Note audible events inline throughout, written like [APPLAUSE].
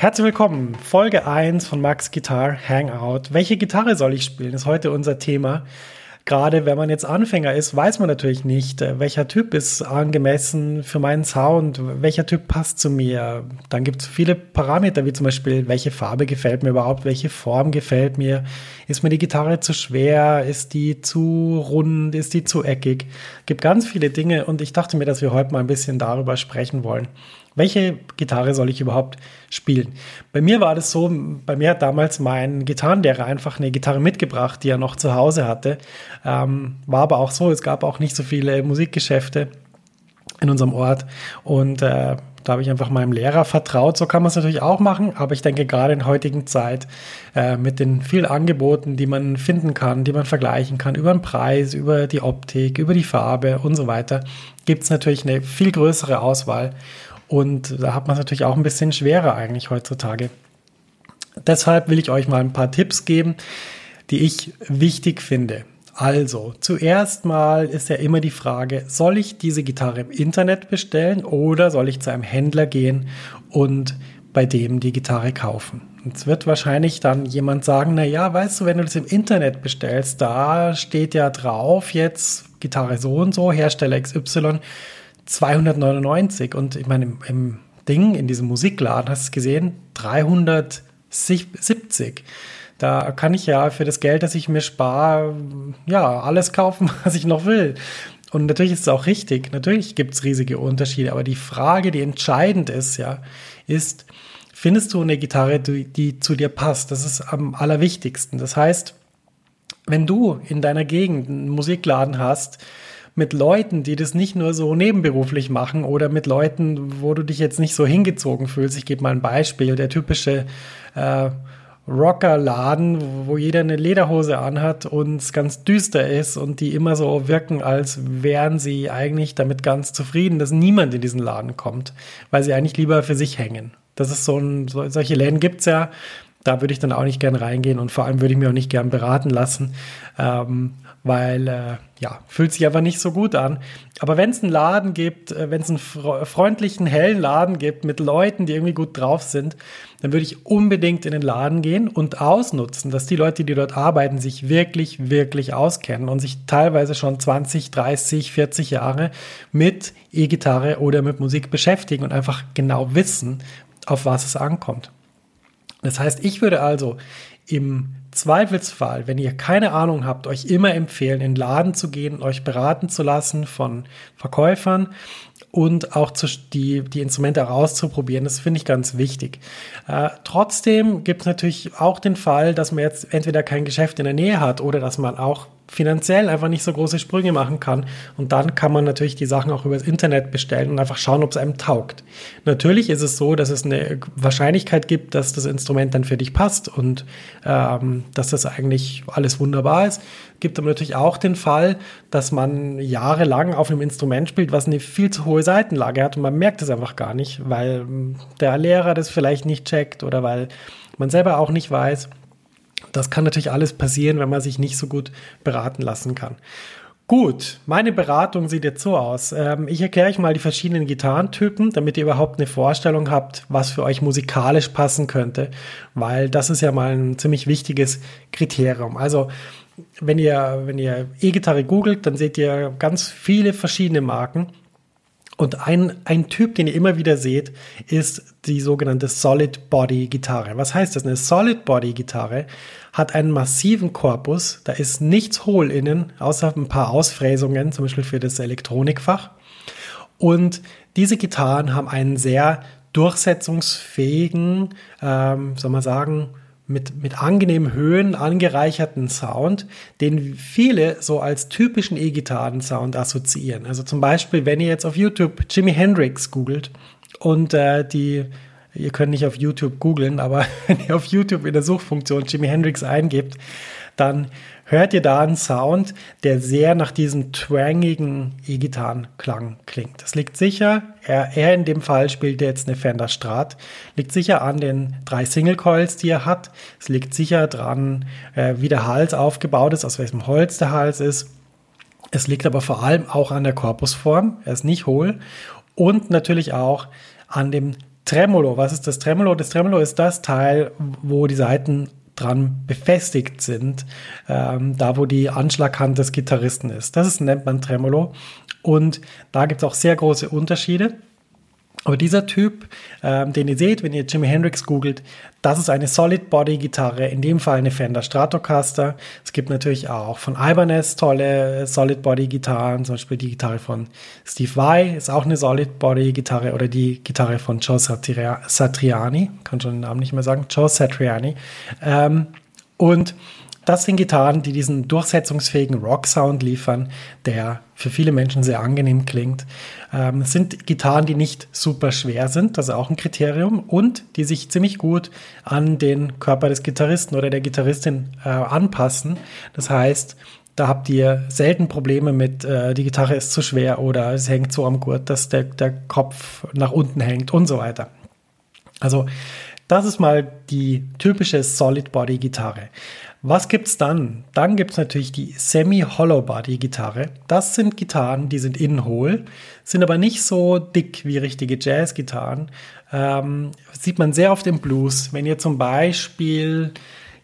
Herzlich willkommen. Folge 1 von Max Guitar Hangout. Welche Gitarre soll ich spielen? Ist heute unser Thema gerade wenn man jetzt Anfänger ist, weiß man natürlich nicht, äh, welcher Typ ist angemessen für meinen Sound, welcher Typ passt zu mir. Dann gibt es viele Parameter, wie zum Beispiel, welche Farbe gefällt mir überhaupt, welche Form gefällt mir. Ist mir die Gitarre zu schwer? Ist die zu rund? Ist die zu eckig? Gibt ganz viele Dinge und ich dachte mir, dass wir heute mal ein bisschen darüber sprechen wollen welche Gitarre soll ich überhaupt spielen? Bei mir war das so, bei mir hat damals mein Gitarrenlehrer einfach eine Gitarre mitgebracht, die er noch zu Hause hatte. Ähm, war aber auch so, es gab auch nicht so viele Musikgeschäfte in unserem Ort und äh, da habe ich einfach meinem Lehrer vertraut. So kann man es natürlich auch machen, aber ich denke gerade in heutigen Zeit äh, mit den vielen Angeboten, die man finden kann, die man vergleichen kann, über den Preis, über die Optik, über die Farbe und so weiter, gibt es natürlich eine viel größere Auswahl. Und da hat man es natürlich auch ein bisschen schwerer eigentlich heutzutage. Deshalb will ich euch mal ein paar Tipps geben, die ich wichtig finde. Also, zuerst mal ist ja immer die Frage, soll ich diese Gitarre im Internet bestellen oder soll ich zu einem Händler gehen und bei dem die Gitarre kaufen? Jetzt wird wahrscheinlich dann jemand sagen, na ja, weißt du, wenn du das im Internet bestellst, da steht ja drauf jetzt Gitarre so und so, Hersteller XY 299 und ich meine, im, im Ding, in diesem Musikladen, hast du es gesehen, 370. Da kann ich ja für das Geld, das ich mir spare, ja, alles kaufen, [LAUGHS] was ich noch will. Und natürlich ist es auch richtig, natürlich gibt es riesige Unterschiede, aber die Frage, die entscheidend ist, ja, ist, findest du eine Gitarre, die, die zu dir passt? Das ist am allerwichtigsten. Das heißt, wenn du in deiner Gegend einen Musikladen hast, mit Leuten, die das nicht nur so nebenberuflich machen oder mit Leuten, wo du dich jetzt nicht so hingezogen fühlst. Ich gebe mal ein Beispiel. Der typische äh, Rockerladen, wo jeder eine Lederhose anhat und es ganz düster ist und die immer so wirken, als wären sie eigentlich damit ganz zufrieden, dass niemand in diesen Laden kommt, weil sie eigentlich lieber für sich hängen. Das ist so ein, so, solche Läden gibt's ja. Da würde ich dann auch nicht gern reingehen und vor allem würde ich mir auch nicht gern beraten lassen. Ähm, weil äh, ja, fühlt sich aber nicht so gut an. Aber wenn es einen Laden gibt, äh, wenn es einen freundlichen, hellen Laden gibt mit Leuten, die irgendwie gut drauf sind, dann würde ich unbedingt in den Laden gehen und ausnutzen, dass die Leute, die dort arbeiten, sich wirklich, wirklich auskennen und sich teilweise schon 20, 30, 40 Jahre mit E-Gitarre oder mit Musik beschäftigen und einfach genau wissen, auf was es ankommt. Das heißt, ich würde also im Zweifelsfall, wenn ihr keine Ahnung habt, euch immer empfehlen, in den Laden zu gehen, euch beraten zu lassen von Verkäufern und auch zu, die, die Instrumente auszuprobieren. Das finde ich ganz wichtig. Äh, trotzdem gibt es natürlich auch den Fall, dass man jetzt entweder kein Geschäft in der Nähe hat oder dass man auch finanziell einfach nicht so große Sprünge machen kann. Und dann kann man natürlich die Sachen auch übers Internet bestellen und einfach schauen, ob es einem taugt. Natürlich ist es so, dass es eine Wahrscheinlichkeit gibt, dass das Instrument dann für dich passt und ähm, dass das eigentlich alles wunderbar ist. Gibt aber natürlich auch den Fall, dass man jahrelang auf einem Instrument spielt, was eine viel zu hohe Seitenlage hat und man merkt es einfach gar nicht, weil der Lehrer das vielleicht nicht checkt oder weil man selber auch nicht weiß, das kann natürlich alles passieren, wenn man sich nicht so gut beraten lassen kann. Gut, meine Beratung sieht jetzt so aus. Ähm, ich erkläre euch mal die verschiedenen Gitarrentypen, damit ihr überhaupt eine Vorstellung habt, was für euch musikalisch passen könnte, weil das ist ja mal ein ziemlich wichtiges Kriterium. Also wenn ihr, wenn ihr E-Gitarre googelt, dann seht ihr ganz viele verschiedene Marken und ein, ein Typ, den ihr immer wieder seht, ist die sogenannte Solid Body Gitarre. Was heißt das? Eine Solid Body Gitarre hat einen massiven Korpus, da ist nichts hohl innen, außer ein paar Ausfräsungen, zum Beispiel für das Elektronikfach. Und diese Gitarren haben einen sehr durchsetzungsfähigen, ähm, soll man sagen, mit, mit angenehmen Höhen angereicherten Sound, den viele so als typischen E-Gitarren-Sound assoziieren. Also zum Beispiel, wenn ihr jetzt auf YouTube Jimi Hendrix googelt und äh, die, ihr könnt nicht auf YouTube googeln, aber [LAUGHS] wenn ihr auf YouTube in der Suchfunktion Jimi Hendrix eingebt, dann hört ihr da einen Sound, der sehr nach diesem twangigen E-Gitarrenklang klingt. Das liegt sicher, er, er in dem Fall spielt jetzt eine Fender Strat, liegt sicher an den drei Single Coils, die er hat. Es liegt sicher dran, äh, wie der Hals aufgebaut ist, aus welchem Holz der Hals ist. Es liegt aber vor allem auch an der Korpusform, er ist nicht hohl und natürlich auch an dem Tremolo. Was ist das Tremolo? Das Tremolo ist das Teil, wo die Saiten dran befestigt sind, ähm, da wo die Anschlaghand des Gitarristen ist. Das ist, nennt man Tremolo. Und da gibt es auch sehr große Unterschiede. Aber dieser Typ, ähm, den ihr seht, wenn ihr Jimi Hendrix googelt, das ist eine Solid Body Gitarre, in dem Fall eine Fender Stratocaster. Es gibt natürlich auch von Ibanez tolle Solid Body Gitarren, zum Beispiel die Gitarre von Steve Vai ist auch eine Solid Body Gitarre oder die Gitarre von Joe Satriani, kann schon den Namen nicht mehr sagen, Joe Satriani. Ähm, und das sind Gitarren, die diesen durchsetzungsfähigen Rock-Sound liefern, der für viele Menschen sehr angenehm klingt. Ähm, es sind Gitarren, die nicht super schwer sind, das ist auch ein Kriterium, und die sich ziemlich gut an den Körper des Gitarristen oder der Gitarristin äh, anpassen. Das heißt, da habt ihr selten Probleme mit, äh, die Gitarre ist zu schwer oder es hängt so am Gurt, dass der, der Kopf nach unten hängt und so weiter. Also das ist mal die typische Solid Body Gitarre. Was gibt's dann? Dann gibt's natürlich die Semi-Hollow Body Gitarre. Das sind Gitarren, die sind innen hohl, sind aber nicht so dick wie richtige Jazz-Gitarren. Ähm, sieht man sehr oft im Blues, wenn ihr zum Beispiel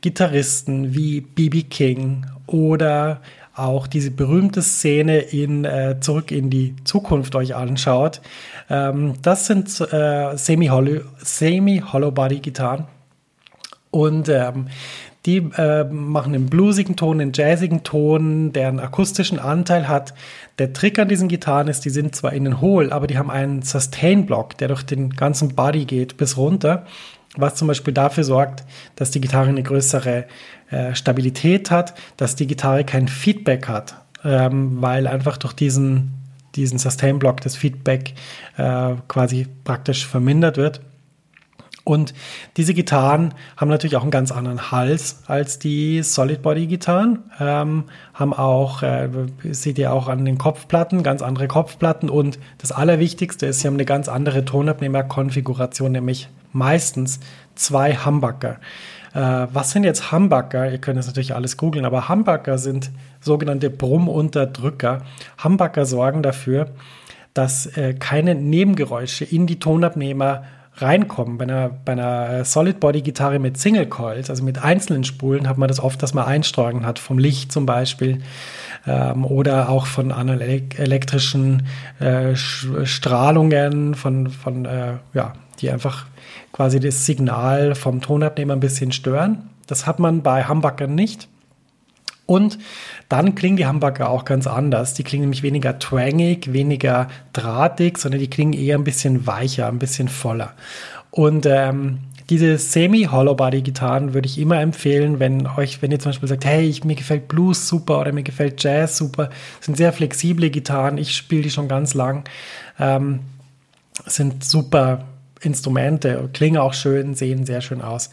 Gitarristen wie B.B. King oder auch diese berühmte Szene in äh, Zurück in die Zukunft euch anschaut. Ähm, das sind äh, Semi-Hollow Semi. Und ähm, die äh, machen einen bluesigen Ton, einen jazzigen Ton, der einen akustischen Anteil hat. Der Trick an diesen Gitarren ist, die sind zwar innen hohl, aber die haben einen Sustain-Block, der durch den ganzen Body geht bis runter, was zum Beispiel dafür sorgt, dass die Gitarre eine größere äh, Stabilität hat, dass die Gitarre kein Feedback hat, ähm, weil einfach durch diesen, diesen Sustain-Block das Feedback äh, quasi praktisch vermindert wird. Und diese Gitarren haben natürlich auch einen ganz anderen Hals als die Solid-Body-Gitarren, ähm, haben auch, äh, seht ihr auch an den Kopfplatten, ganz andere Kopfplatten und das Allerwichtigste ist, sie haben eine ganz andere Tonabnehmer-Konfiguration, nämlich meistens zwei Humbucker. Äh, was sind jetzt Humbucker? Ihr könnt das natürlich alles googeln, aber Humbucker sind sogenannte Brummunterdrücker. Humbucker sorgen dafür, dass äh, keine Nebengeräusche in die Tonabnehmer reinkommen. Bei einer, bei einer äh, Solid Body Gitarre mit Single Coils, also mit einzelnen Spulen, hat man das oft, dass man Einstreuungen hat, vom Licht zum Beispiel ähm, oder auch von elektrischen äh, Strahlungen, von, von äh, ja, die einfach quasi das Signal vom Tonabnehmer ein bisschen stören. Das hat man bei Humbuckern nicht. Und dann klingen die Humbucker auch ganz anders. Die klingen nämlich weniger twangig, weniger drahtig, sondern die klingen eher ein bisschen weicher, ein bisschen voller. Und ähm, diese Semi-Hollow-Body-Gitarren würde ich immer empfehlen, wenn euch, wenn ihr zum Beispiel sagt, hey, ich, mir gefällt Blues super oder mir gefällt Jazz super, das sind sehr flexible Gitarren, ich spiele die schon ganz lang, ähm, sind super Instrumente, klingen auch schön, sehen sehr schön aus.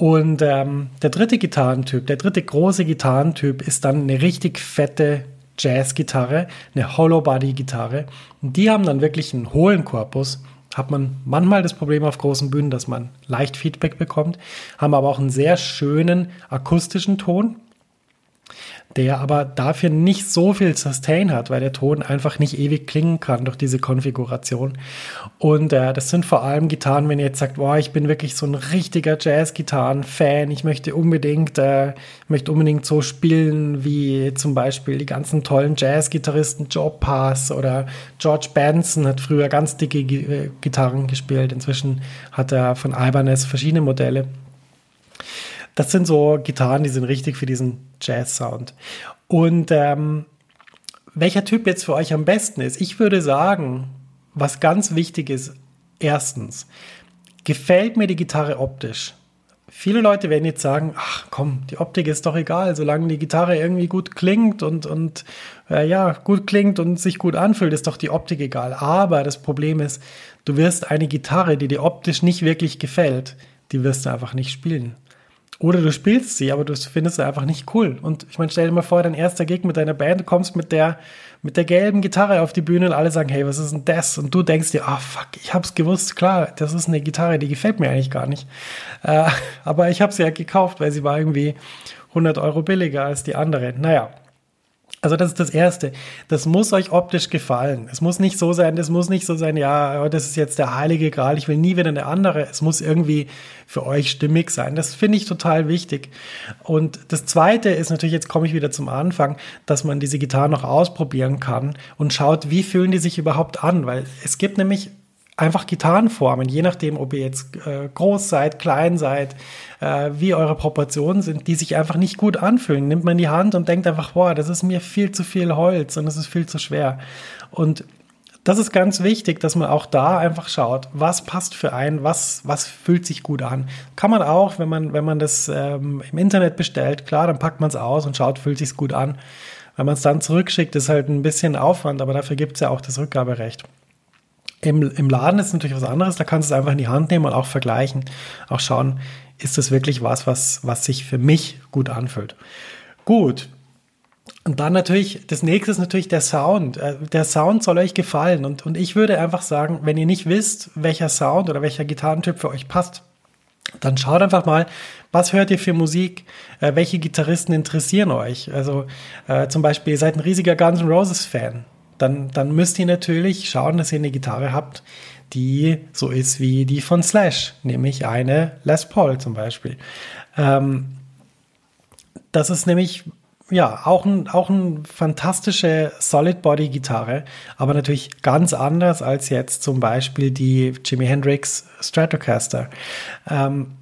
Und ähm, der dritte Gitarrentyp, der dritte große Gitarrentyp ist dann eine richtig fette Jazz-Gitarre, eine Hollow-Body-Gitarre. Und die haben dann wirklich einen hohlen Korpus. Hat man manchmal das Problem auf großen Bühnen, dass man leicht Feedback bekommt, haben aber auch einen sehr schönen akustischen Ton der aber dafür nicht so viel Sustain hat, weil der Ton einfach nicht ewig klingen kann durch diese Konfiguration. Und äh, das sind vor allem Gitarren, wenn ihr jetzt sagt, boah, ich bin wirklich so ein richtiger Jazz-Gitarren-Fan, ich möchte unbedingt, äh, möchte unbedingt so spielen wie zum Beispiel die ganzen tollen Jazz-Gitarristen Joe Pass oder George Benson hat früher ganz dicke äh, Gitarren gespielt. Inzwischen hat er von Ibanez verschiedene Modelle. Das sind so Gitarren, die sind richtig für diesen Jazz-Sound. Und ähm, welcher Typ jetzt für euch am besten ist? Ich würde sagen, was ganz wichtig ist, erstens, gefällt mir die Gitarre optisch? Viele Leute werden jetzt sagen, ach komm, die Optik ist doch egal, solange die Gitarre irgendwie gut klingt und, und äh, ja, gut klingt und sich gut anfühlt, ist doch die Optik egal. Aber das Problem ist, du wirst eine Gitarre, die dir optisch nicht wirklich gefällt, die wirst du einfach nicht spielen. Oder du spielst sie, aber du findest sie einfach nicht cool. Und ich meine, stell dir mal vor, dein erster Gig mit deiner Band, du kommst mit der, mit der gelben Gitarre auf die Bühne und alle sagen, hey, was ist denn das? Und du denkst dir, ah, oh, fuck, ich hab's gewusst, klar, das ist eine Gitarre, die gefällt mir eigentlich gar nicht. Äh, [LAUGHS] aber ich habe sie ja gekauft, weil sie war irgendwie 100 Euro billiger als die andere. Naja, also das ist das Erste. Das muss euch optisch gefallen. Es muss nicht so sein, das muss nicht so sein, ja, das ist jetzt der heilige Gral, ich will nie wieder eine andere. Es muss irgendwie für euch stimmig sein. Das finde ich total wichtig. Und das Zweite ist natürlich, jetzt komme ich wieder zum Anfang, dass man diese Gitarre noch ausprobieren kann und schaut, wie fühlen die sich überhaupt an. Weil es gibt nämlich einfach Gitarrenformen, je nachdem, ob ihr jetzt äh, groß seid, klein seid, äh, wie eure Proportionen sind, die sich einfach nicht gut anfühlen. Nimmt man die Hand und denkt einfach, boah, das ist mir viel zu viel Holz und es ist viel zu schwer. Und das ist ganz wichtig, dass man auch da einfach schaut, was passt für einen, was, was fühlt sich gut an. Kann man auch, wenn man, wenn man das ähm, im Internet bestellt, klar, dann packt man es aus und schaut, fühlt sich gut an. Wenn man es dann zurückschickt, ist halt ein bisschen Aufwand, aber dafür gibt es ja auch das Rückgaberecht. Im, Im Laden ist natürlich was anderes, da kannst du es einfach in die Hand nehmen und auch vergleichen, auch schauen, ist das wirklich was, was, was sich für mich gut anfühlt. Gut. Und dann natürlich, das nächste ist natürlich der Sound. Äh, der Sound soll euch gefallen. Und, und ich würde einfach sagen, wenn ihr nicht wisst, welcher Sound oder welcher Gitarrentyp für euch passt, dann schaut einfach mal, was hört ihr für Musik? Äh, welche Gitarristen interessieren euch? Also äh, zum Beispiel, ihr seid ein riesiger Guns N' Roses Fan dann, dann müsst ihr natürlich schauen, dass ihr eine Gitarre habt, die so ist wie die von Slash, nämlich eine Les Paul zum Beispiel. Ähm, das ist nämlich ja auch ein, auch ein fantastische Solid Body Gitarre, aber natürlich ganz anders als jetzt zum Beispiel die Jimi Hendrix Stratocaster. Ähm,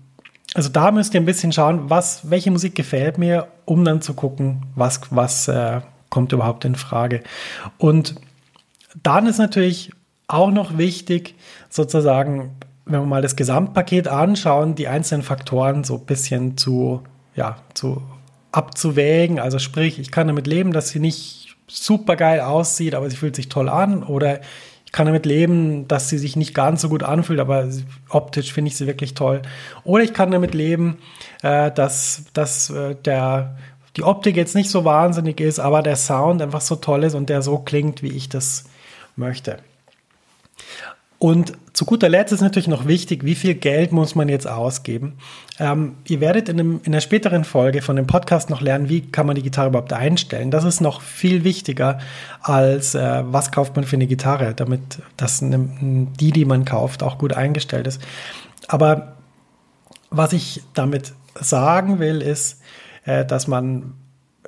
also da müsst ihr ein bisschen schauen, was, welche Musik gefällt mir, um dann zu gucken, was, was, äh, kommt überhaupt in Frage. Und dann ist natürlich auch noch wichtig, sozusagen, wenn wir mal das Gesamtpaket anschauen, die einzelnen Faktoren so ein bisschen zu, ja, zu abzuwägen. Also sprich, ich kann damit leben, dass sie nicht super geil aussieht, aber sie fühlt sich toll an. Oder ich kann damit leben, dass sie sich nicht ganz so gut anfühlt, aber optisch finde ich sie wirklich toll. Oder ich kann damit leben, äh, dass, dass äh, der die Optik jetzt nicht so wahnsinnig ist, aber der Sound einfach so toll ist und der so klingt, wie ich das möchte. Und zu guter Letzt ist natürlich noch wichtig, wie viel Geld muss man jetzt ausgeben. Ähm, ihr werdet in, einem, in einer späteren Folge von dem Podcast noch lernen, wie kann man die Gitarre überhaupt einstellen. Das ist noch viel wichtiger als äh, was kauft man für eine Gitarre, damit das eine, die, die man kauft, auch gut eingestellt ist. Aber was ich damit sagen will, ist, äh, dass man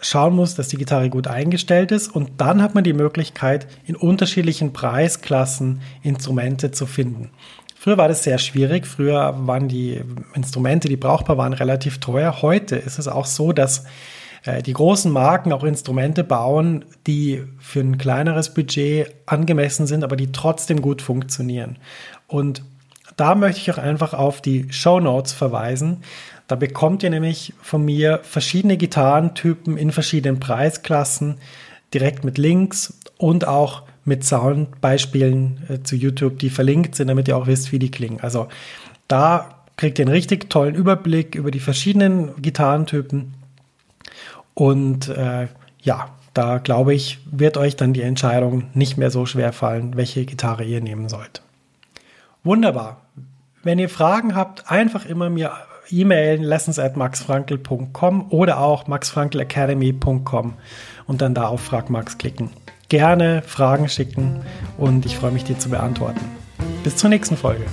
schauen muss, dass die Gitarre gut eingestellt ist und dann hat man die Möglichkeit, in unterschiedlichen Preisklassen Instrumente zu finden. Früher war das sehr schwierig. Früher waren die Instrumente, die brauchbar waren, relativ teuer. Heute ist es auch so, dass äh, die großen Marken auch Instrumente bauen, die für ein kleineres Budget angemessen sind, aber die trotzdem gut funktionieren. Und da möchte ich auch einfach auf die Show Notes verweisen. Da bekommt ihr nämlich von mir verschiedene Gitarrentypen in verschiedenen Preisklassen direkt mit Links und auch mit Soundbeispielen äh, zu YouTube, die verlinkt sind, damit ihr auch wisst, wie die klingen. Also da kriegt ihr einen richtig tollen Überblick über die verschiedenen Gitarrentypen. Und äh, ja, da glaube ich, wird euch dann die Entscheidung nicht mehr so schwer fallen, welche Gitarre ihr nehmen sollt. Wunderbar. Wenn ihr Fragen habt, einfach immer mir E-Mailen lessons at maxfrankel.com oder auch maxfrankelacademy.com und dann da auf Frag Max klicken gerne Fragen schicken und ich freue mich, dir zu beantworten. Bis zur nächsten Folge.